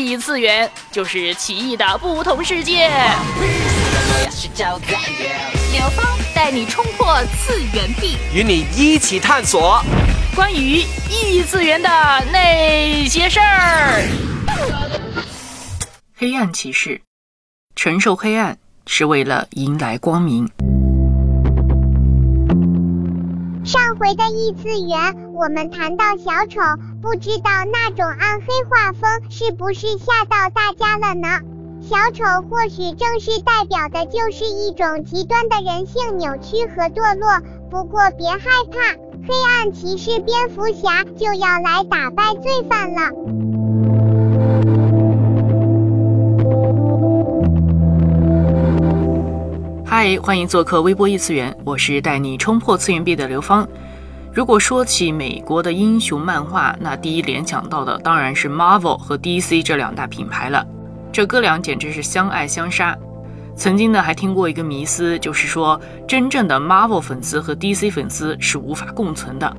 异次元，就是奇异的不同世界。刘芳带你冲破次元壁，与你一起探索关于异次元的那些事儿。黑暗骑士承受黑暗，是为了迎来光明。上回的异次元，我们谈到小丑，不知道那种暗黑画风是不是吓到大家了呢？小丑或许正是代表的就是一种极端的人性扭曲和堕落。不过别害怕，黑暗骑士蝙蝠侠就要来打败罪犯了。嗨，欢迎做客微波异次元，我是带你冲破次元壁的刘芳。如果说起美国的英雄漫画，那第一联想到的当然是 Marvel 和 DC 这两大品牌了。这哥俩简直是相爱相杀。曾经呢，还听过一个迷思，就是说真正的 Marvel 粉丝和 DC 粉丝是无法共存的。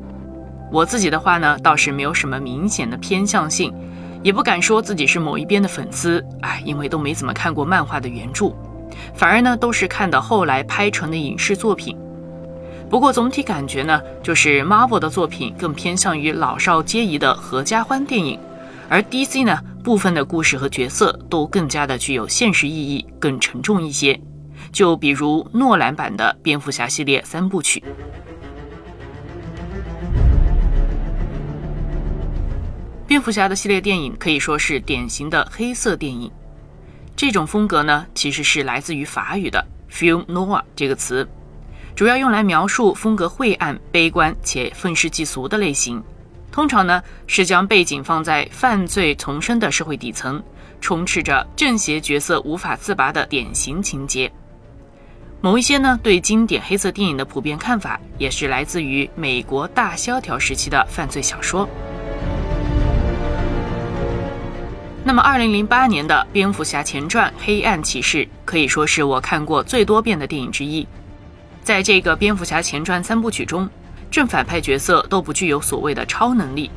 我自己的话呢，倒是没有什么明显的偏向性，也不敢说自己是某一边的粉丝，哎，因为都没怎么看过漫画的原著。反而呢，都是看的后来拍成的影视作品。不过总体感觉呢，就是 Marvel 的作品更偏向于老少皆宜的合家欢电影，而 DC 呢，部分的故事和角色都更加的具有现实意义，更沉重一些。就比如诺兰版的蝙蝠侠系列三部曲。蝙蝠侠的系列电影可以说是典型的黑色电影。这种风格呢，其实是来自于法语的 “film noir” 这个词，主要用来描述风格晦暗、悲观且愤世嫉俗的类型。通常呢，是将背景放在犯罪丛生的社会底层，充斥着正邪角色无法自拔的典型情节。某一些呢，对经典黑色电影的普遍看法，也是来自于美国大萧条时期的犯罪小说。那么，二零零八年的《蝙蝠侠前传：黑暗骑士》可以说是我看过最多遍的电影之一。在这个《蝙蝠侠前传》三部曲中，正反派角色都不具有所谓的超能力，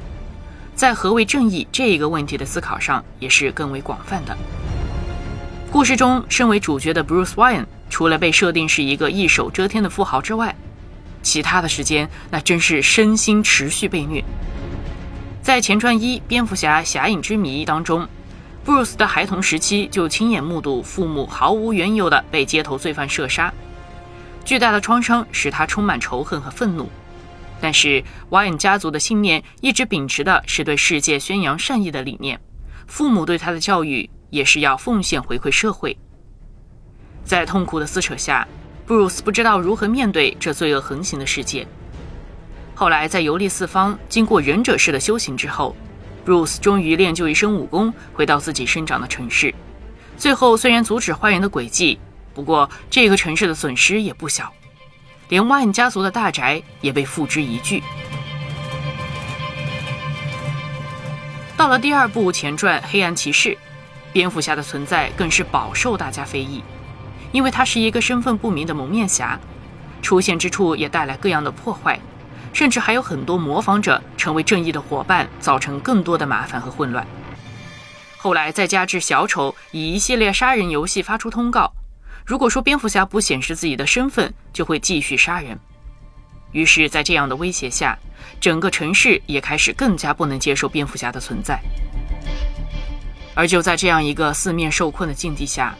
在何为正义这一个问题的思考上也是更为广泛的。故事中，身为主角的 Bruce Wayne 除了被设定是一个一手遮天的富豪之外，其他的时间那真是身心持续被虐。在前传一《蝙蝠侠：侠影之谜》当中，布鲁斯的孩童时期就亲眼目睹父母毫无缘由的被街头罪犯射杀，巨大的创伤使他充满仇恨和愤怒。但是，瓦恩家族的信念一直秉持的是对世界宣扬善意的理念，父母对他的教育也是要奉献回馈社会。在痛苦的撕扯下，布鲁斯不知道如何面对这罪恶横行的世界。后来，在游历四方，经过忍者式的修行之后，Bruce 终于练就一身武功，回到自己生长的城市。最后，虽然阻止坏人的诡计，不过这个城市的损失也不小，连万家族的大宅也被付之一炬。到了第二部前传《黑暗骑士》，蝙蝠侠的存在更是饱受大家非议，因为他是一个身份不明的蒙面侠，出现之处也带来各样的破坏。甚至还有很多模仿者成为正义的伙伴，造成更多的麻烦和混乱。后来再加之小丑以一系列杀人游戏发出通告，如果说蝙蝠侠不显示自己的身份，就会继续杀人。于是，在这样的威胁下，整个城市也开始更加不能接受蝙蝠侠的存在。而就在这样一个四面受困的境地下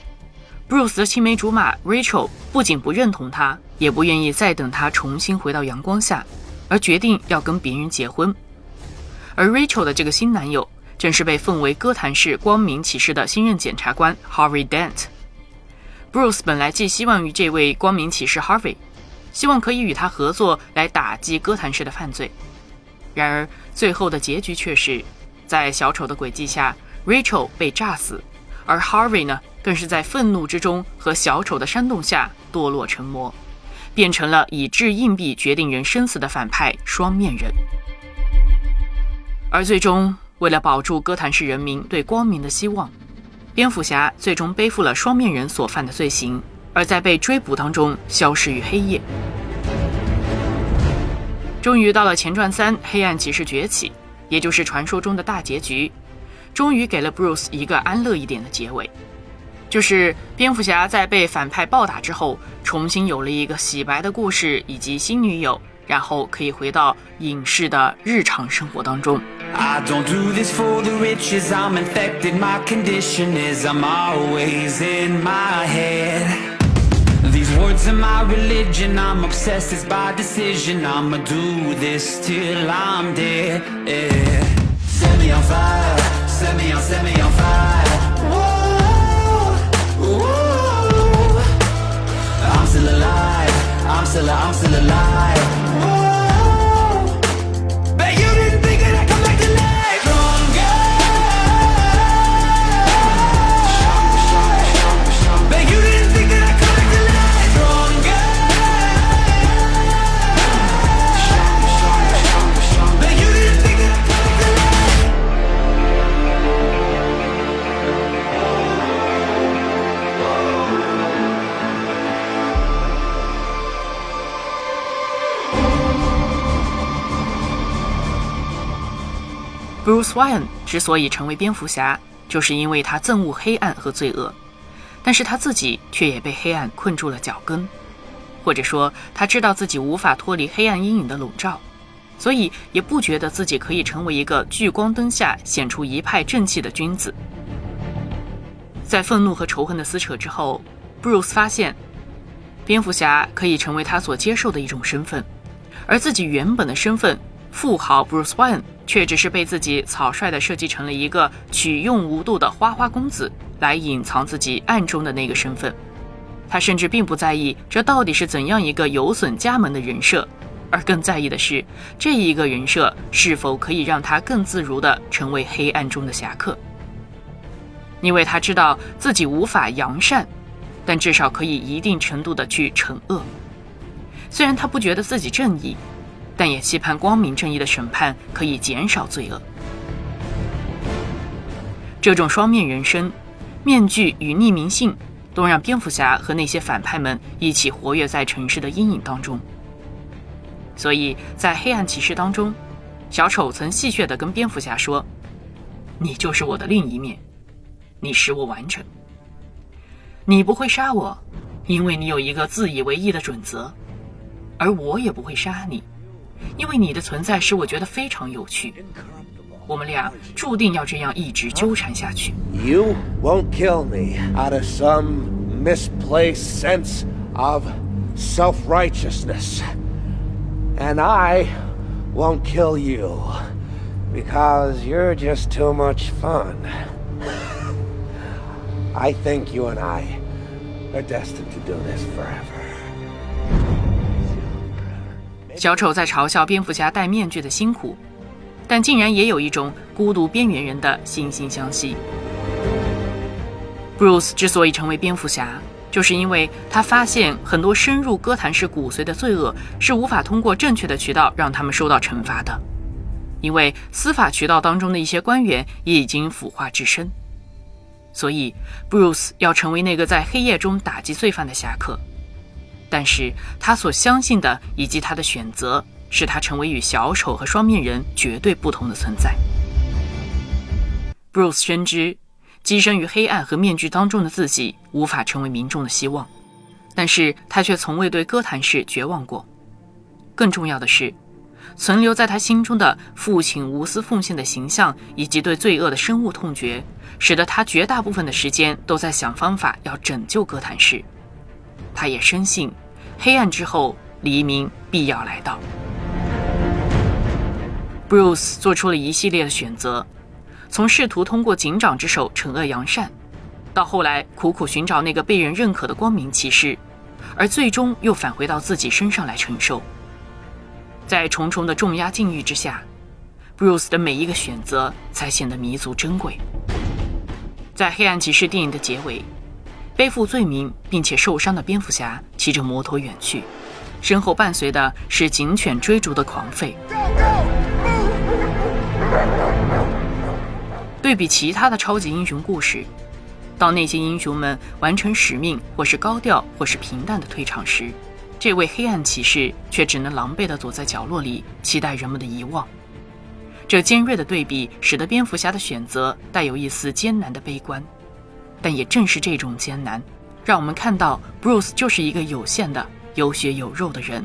，Bruce 的青梅竹马 Rachel 不仅不认同他，也不愿意再等他重新回到阳光下。而决定要跟别人结婚，而 Rachel 的这个新男友正是被奉为哥谭市光明骑士的新任检察官 Harvey Dent。Bruce 本来寄希望于这位光明骑士 Harvey，希望可以与他合作来打击哥谭市的犯罪。然而最后的结局却是，在小丑的诡计下，Rachel 被炸死，而 Harvey 呢，更是在愤怒之中和小丑的煽动下堕落成魔。变成了以掷硬币决定人生死的反派双面人，而最终为了保住哥谭市人民对光明的希望，蝙蝠侠最终背负了双面人所犯的罪行，而在被追捕当中消失于黑夜。终于到了前传三《黑暗骑士崛起》，也就是传说中的大结局终于给了 Bruce 一个安乐一点的结尾，就是蝙蝠侠在被反派暴打之后，重新有了一个洗白的故事以及新女友，然后可以回到影视的日常生活当中。I don't do this for the riches, I'm infected. My condition is I'm always in my head. These words are my religion, I'm obsessed, it's by decision. I'ma do this till I'm dead. Yeah. Set me on fire, set me on, set me on fire. Whoa, whoa. I'm still alive, I'm still, I'm still alive. Bruce Wayne 之所以成为蝙蝠侠，就是因为他憎恶黑暗和罪恶，但是他自己却也被黑暗困住了脚跟，或者说他知道自己无法脱离黑暗阴影的笼罩，所以也不觉得自己可以成为一个聚光灯下显出一派正气的君子。在愤怒和仇恨的撕扯之后，Bruce 发现，蝙蝠侠可以成为他所接受的一种身份，而自己原本的身份富豪 Bruce Wayne 却只是被自己草率地设计成了一个取用无度的花花公子，来隐藏自己暗中的那个身份。他甚至并不在意这到底是怎样一个有损家门的人设，而更在意的是这一个人设是否可以让他更自如地成为黑暗中的侠客。因为他知道自己无法扬善，但至少可以一定程度地去惩恶。虽然他不觉得自己正义，但也期盼光明正义的审判可以减少罪恶。这种双面人生、面具与匿名性，都让蝙蝠侠和那些反派们一起活跃在城市的阴影当中。所以在黑暗骑士当中，小丑曾戏谑地跟蝙蝠侠说：“你就是我的另一面，你使我完整。你不会杀我，因为你有一个自以为意的准则，而我也不会杀你。”因为你的存在使我觉得非常有趣，我们俩注定要这样一直纠缠下去。 You won't kill me out of some misplaced sense of self righteousness. And I won't kill you because you're just too much fun. I think you and I are destined to do this forever. 小丑在嘲笑蝙蝠侠戴面具的辛苦，但竟然也有一种孤独边缘人的惺惺相惜。Bruce 之所以成为蝙蝠侠，就是因为他发现很多深入哥谭市骨髓的罪恶是无法通过正确的渠道让他们受到惩罚的，因为司法渠道当中的一些官员也已经腐化至深。所以，Bruce 要成为那个在黑夜中打击罪犯的侠客。但是他所相信的以及他的选择，使他成为与小丑和双面人绝对不同的存在。Bruce 深知，跻身于黑暗和面具当中的自己无法成为民众的希望，但是他却从未对哥谭市绝望过。更重要的是，存留在他心中的父亲无私奉献的形象，以及对罪恶的深恶痛绝，使得他绝大部分的时间都在想方法要拯救哥谭市。他也深信，黑暗之后，黎明必要来到。Bruce 做出了一系列的选择，从试图通过警长之手惩恶扬善，到后来苦苦寻找那个被人认可的光明骑士，而最终又返回到自己身上来承受。在重重的重压境遇之下，Bruce 的每一个选择才显得弥足珍贵。在《黑暗骑士》电影的结尾。背负罪名并且受伤的蝙蝠侠骑着摩托远去，身后伴随的是警犬追逐的狂吠。对比其他的超级英雄故事，当那些英雄们完成使命或是高调或是平淡的退场时，这位黑暗骑士却只能狼狈地躲在角落里，期待人们的遗忘。这尖锐的对比使得蝙蝠侠的选择带有一丝艰难的悲观，但也正是这种艰难，让我们看到 Bruce 就是一个有限的、有血有肉的人，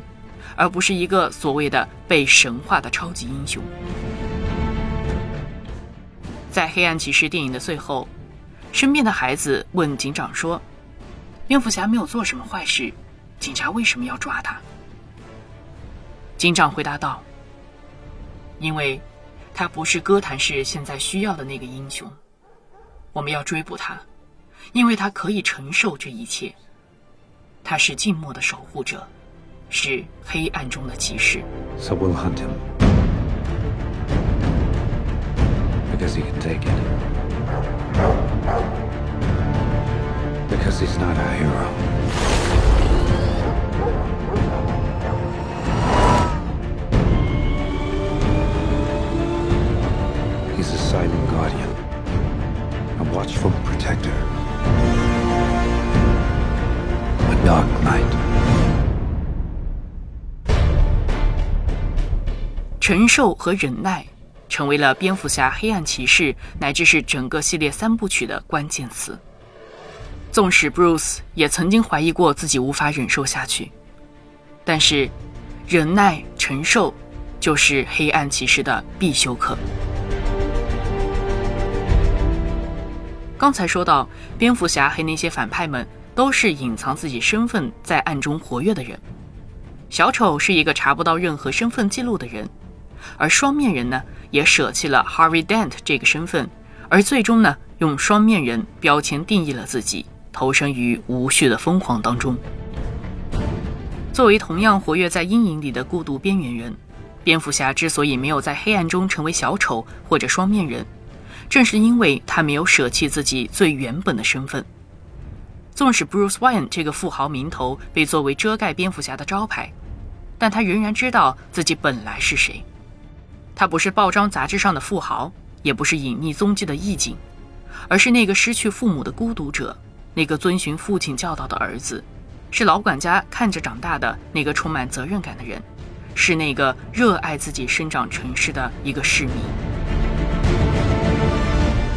而不是一个所谓的被神化的超级英雄。在《黑暗骑士》电影的最后，身边的孩子问警长说：“蝙蝠侠没有做什么坏事，警察为什么要抓他？”警长回答道：“因为。”他不是哥谭市现在需要的那个英雄，我们要追捕他，因为他可以承受这一切。他是静默的守护者，是黑暗中的骑士。So we'll hunt him because he can take it. Because he's not a hero. 承受和忍耐，成为了蝙蝠侠、黑暗骑士乃至是整个系列三部曲的关键词。纵使 Bruce 也曾经怀疑过自己无法忍受下去，但是忍耐、承受就是黑暗骑士的必修课。刚才说到，蝙蝠侠和那些反派们都是隐藏自己身份在暗中活跃的人。小丑是一个查不到任何身份记录的人，而双面人呢，也舍弃了 Harvey Dent 这个身份，而最终呢，用双面人标签定义了自己，投身于无序的疯狂当中。作为同样活跃在阴影里的孤独边缘人，蝙蝠侠之所以没有在黑暗中成为小丑或者双面人。正是因为他没有舍弃自己最原本的身份，纵使 Bruce Wayne 这个富豪名头被作为遮盖蝙蝠侠的招牌，但他仍然知道自己本来是谁。他不是报章杂志上的富豪，也不是隐匿踪迹的义警，而是那个失去父母的孤独者，那个遵循父亲教导的儿子，是老管家看着长大的那个充满责任感的人，是那个热爱自己生长城市的一个市民。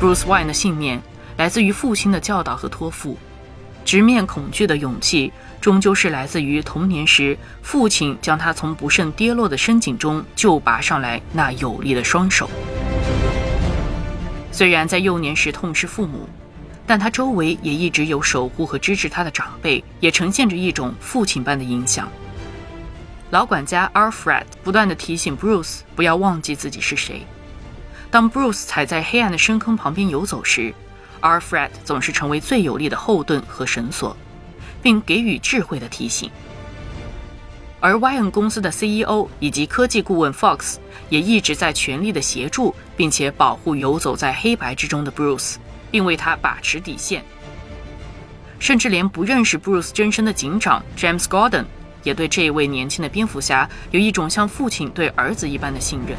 Bruce Wayne 的信念来自于父亲的教导和托付，直面恐惧的勇气终究是来自于童年时父亲将他从不慎跌落的深井中救拔上来那有力的双手。虽然在幼年时痛失父母，但他周围也一直有守护和支持他的长辈，也呈现着一种父亲般的影响。老管家 Alfred 不断地提醒 Bruce 不要忘记自己是谁。当 Bruce 踩在黑暗的深坑旁边游走时，Alfred 总是成为最有力的后盾和绳索，并给予智慧的提醒。而 Wayne 公司的 CEO 以及科技顾问 Fox 也一直在全力的协助并且保护游走在黑白之中的 Bruce，并为他把持底线。甚至连不认识 Bruce 真身的警长 James Gordon 也对这位年轻的蝙蝠侠有一种像父亲对儿子一般的信任。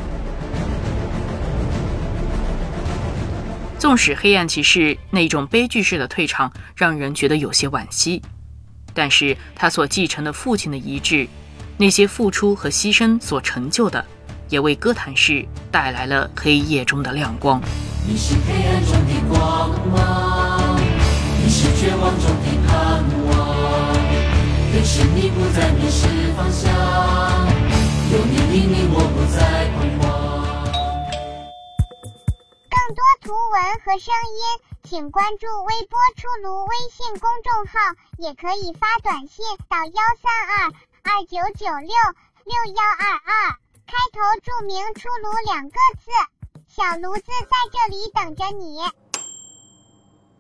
纵使黑暗骑士那种悲剧式的退场让人觉得有些惋惜，但是他所继承的父亲的遗志，那些付出和牺牲所成就的，也为哥谭市带来了黑夜中的亮光。你是黑暗中的光芒，你是绝望中的盼望，更是你不再迷失方向，图文和声音，请关注微波出炉微信公众号，也可以发短信到幺三二二九九六六幺二二，开头注明“出炉”两个字，小炉子在这里等着你。